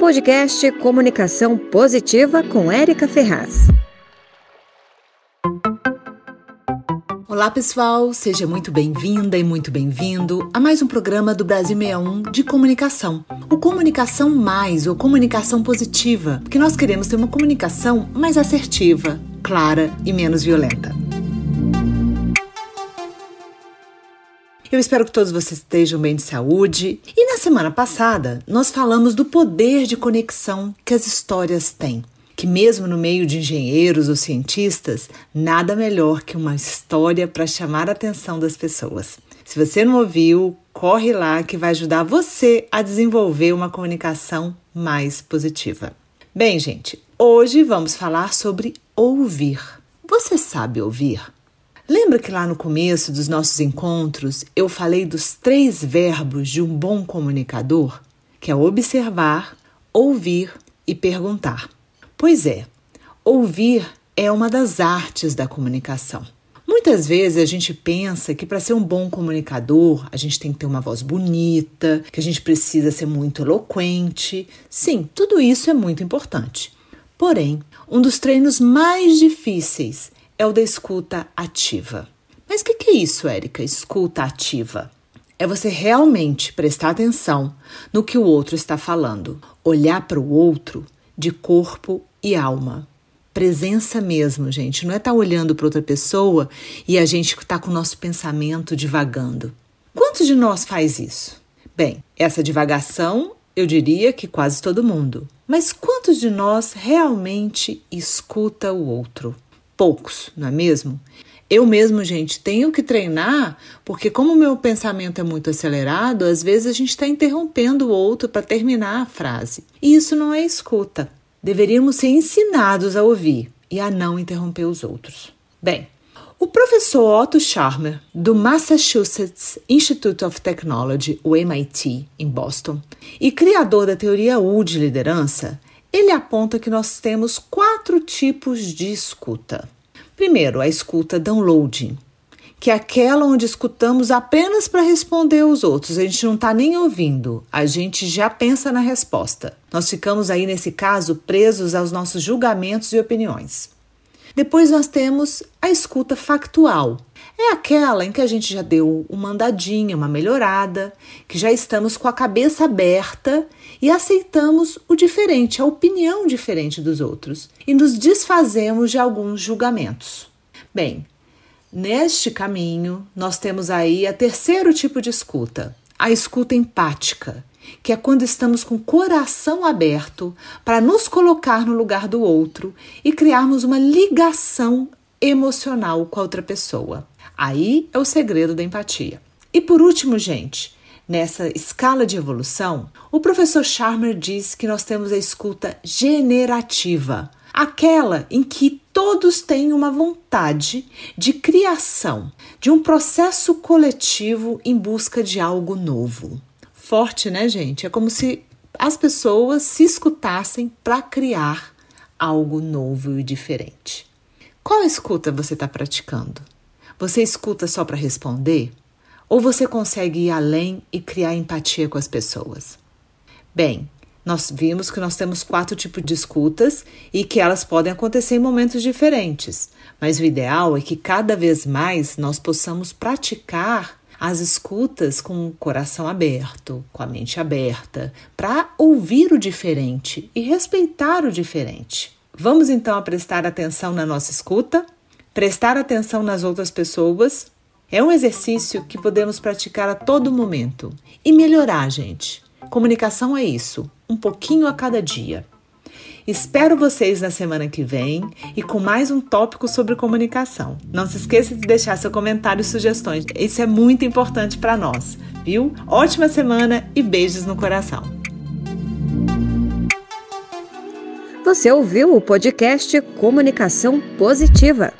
Podcast Comunicação Positiva com Érica Ferraz. Olá, pessoal, seja muito bem-vinda e muito bem-vindo a mais um programa do Brasil 61 de comunicação. O Comunicação Mais ou Comunicação Positiva, porque nós queremos ter uma comunicação mais assertiva, clara e menos violenta. Eu espero que todos vocês estejam bem de saúde. E na semana passada, nós falamos do poder de conexão que as histórias têm. Que, mesmo no meio de engenheiros ou cientistas, nada melhor que uma história para chamar a atenção das pessoas. Se você não ouviu, corre lá que vai ajudar você a desenvolver uma comunicação mais positiva. Bem, gente, hoje vamos falar sobre ouvir. Você sabe ouvir? Lembra que lá no começo dos nossos encontros eu falei dos três verbos de um bom comunicador? Que é observar, ouvir e perguntar. Pois é, ouvir é uma das artes da comunicação. Muitas vezes a gente pensa que para ser um bom comunicador a gente tem que ter uma voz bonita, que a gente precisa ser muito eloquente. Sim, tudo isso é muito importante. Porém, um dos treinos mais difíceis é o da escuta ativa. Mas o que, que é isso, Érica? Escuta ativa. É você realmente prestar atenção no que o outro está falando, olhar para o outro de corpo e alma. Presença mesmo, gente. Não é estar tá olhando para outra pessoa e a gente está com o nosso pensamento divagando. Quantos de nós faz isso? Bem, essa divagação eu diria que quase todo mundo. Mas quantos de nós realmente escuta o outro? Poucos, não é mesmo? Eu mesmo, gente, tenho que treinar, porque como o meu pensamento é muito acelerado, às vezes a gente está interrompendo o outro para terminar a frase. E isso não é escuta. Deveríamos ser ensinados a ouvir e a não interromper os outros. Bem, o professor Otto Scharmer, do Massachusetts Institute of Technology, o MIT, em Boston, e criador da teoria U de liderança, ele aponta que nós temos quatro tipos de escuta. Primeiro, a escuta downloading, que é aquela onde escutamos apenas para responder aos outros. A gente não está nem ouvindo, a gente já pensa na resposta. Nós ficamos aí, nesse caso, presos aos nossos julgamentos e opiniões. Depois nós temos a escuta factual. É aquela em que a gente já deu uma andadinha, uma melhorada, que já estamos com a cabeça aberta e aceitamos o diferente, a opinião diferente dos outros e nos desfazemos de alguns julgamentos. Bem, neste caminho nós temos aí a terceiro tipo de escuta, a escuta empática, que é quando estamos com o coração aberto para nos colocar no lugar do outro e criarmos uma ligação emocional com a outra pessoa. Aí é o segredo da empatia. E por último, gente, nessa escala de evolução, o professor Charmer diz que nós temos a escuta generativa, aquela em que todos têm uma vontade de criação, de um processo coletivo em busca de algo novo forte, né, gente? É como se as pessoas se escutassem para criar algo novo e diferente. Qual escuta você está praticando? Você escuta só para responder? Ou você consegue ir além e criar empatia com as pessoas? Bem, nós vimos que nós temos quatro tipos de escutas e que elas podem acontecer em momentos diferentes, mas o ideal é que cada vez mais nós possamos praticar as escutas com o coração aberto, com a mente aberta, para ouvir o diferente e respeitar o diferente. Vamos então a prestar atenção na nossa escuta, prestar atenção nas outras pessoas. É um exercício que podemos praticar a todo momento e melhorar, gente. Comunicação é isso, um pouquinho a cada dia. Espero vocês na semana que vem e com mais um tópico sobre comunicação. Não se esqueça de deixar seu comentário e sugestões. Isso é muito importante para nós, viu? Ótima semana e beijos no coração. Você ouviu o podcast Comunicação Positiva.